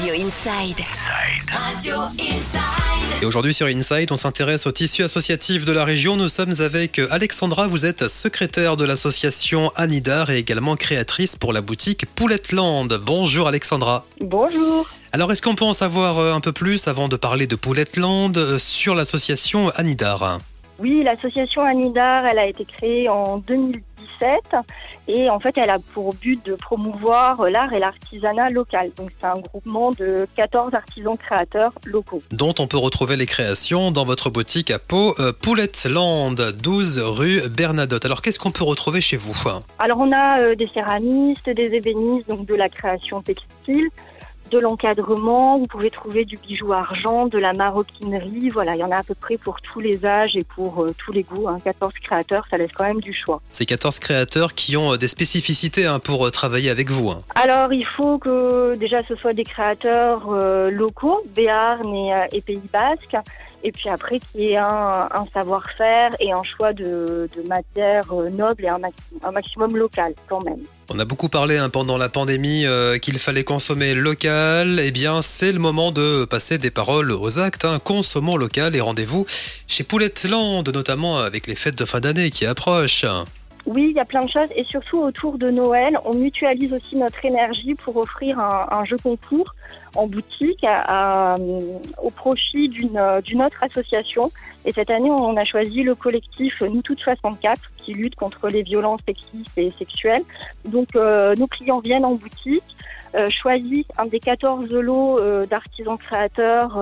Radio Inside. Radio Inside. Et aujourd'hui sur Inside, on s'intéresse au tissu associatif de la région. Nous sommes avec Alexandra, vous êtes secrétaire de l'association Anidar et également créatrice pour la boutique Pouletteland. Bonjour Alexandra. Bonjour. Alors est-ce qu'on peut en savoir euh, un peu plus avant de parler de Pouletteland euh, sur l'association Anidar? Oui, l'association Anidar, elle a été créée en 2017 et en fait, elle a pour but de promouvoir l'art et l'artisanat local. Donc, c'est un groupement de 14 artisans créateurs locaux. Dont on peut retrouver les créations dans votre boutique à Pau, euh, Pouletteland, 12 rue Bernadotte. Alors, qu'est-ce qu'on peut retrouver chez vous? Alors, on a euh, des céramistes, des ébénistes, donc de la création textile de l'encadrement, vous pouvez trouver du bijou argent, de la maroquinerie, voilà, il y en a à peu près pour tous les âges et pour euh, tous les goûts. 14 hein. créateurs, ça laisse quand même du choix. Ces 14 créateurs qui ont euh, des spécificités hein, pour euh, travailler avec vous. Hein. Alors, il faut que déjà ce soit des créateurs locaux, Béarn et, Pays Basque, et puis après qu'il y ait un, savoir-faire et un choix de, matières nobles et un, un maximum local quand même. On a beaucoup parlé hein, pendant la pandémie euh, qu'il fallait consommer local. Eh bien, c'est le moment de passer des paroles aux actes. Hein. Consommons local et rendez-vous chez Pouletteland, notamment avec les fêtes de fin d'année qui approchent. Oui, il y a plein de choses et surtout autour de Noël, on mutualise aussi notre énergie pour offrir un, jeu concours en boutique au profit d'une autre association. Et cette année, on a choisi le collectif Nous Toutes 64 qui lutte contre les violences sexistes et sexuelles. Donc euh, nos clients viennent en boutique. Euh, choisissent un des 14 lots euh, d'artisans créateurs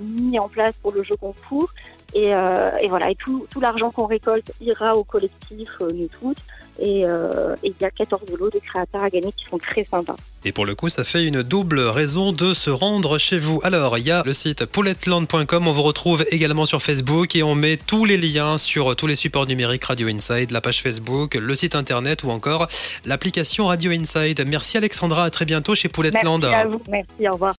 mis en place pour le jeu concours et, euh, et, voilà, et tout, l'argent qu'on récolte ira au collectif euh, Nous. Et euh, il y a 14 lots de créateurs à gagner qui sont très sympas. Et pour le coup, ça fait une double raison de se rendre chez vous. Alors, il y a le site pouletteland.com, on vous retrouve également sur Facebook et on met tous les liens sur tous les supports numériques Radio Inside, la page Facebook, le site internet ou encore l'application Radio Inside. Merci Alexandra, à très bientôt chez Pouletteland. Merci à vous, merci, au revoir.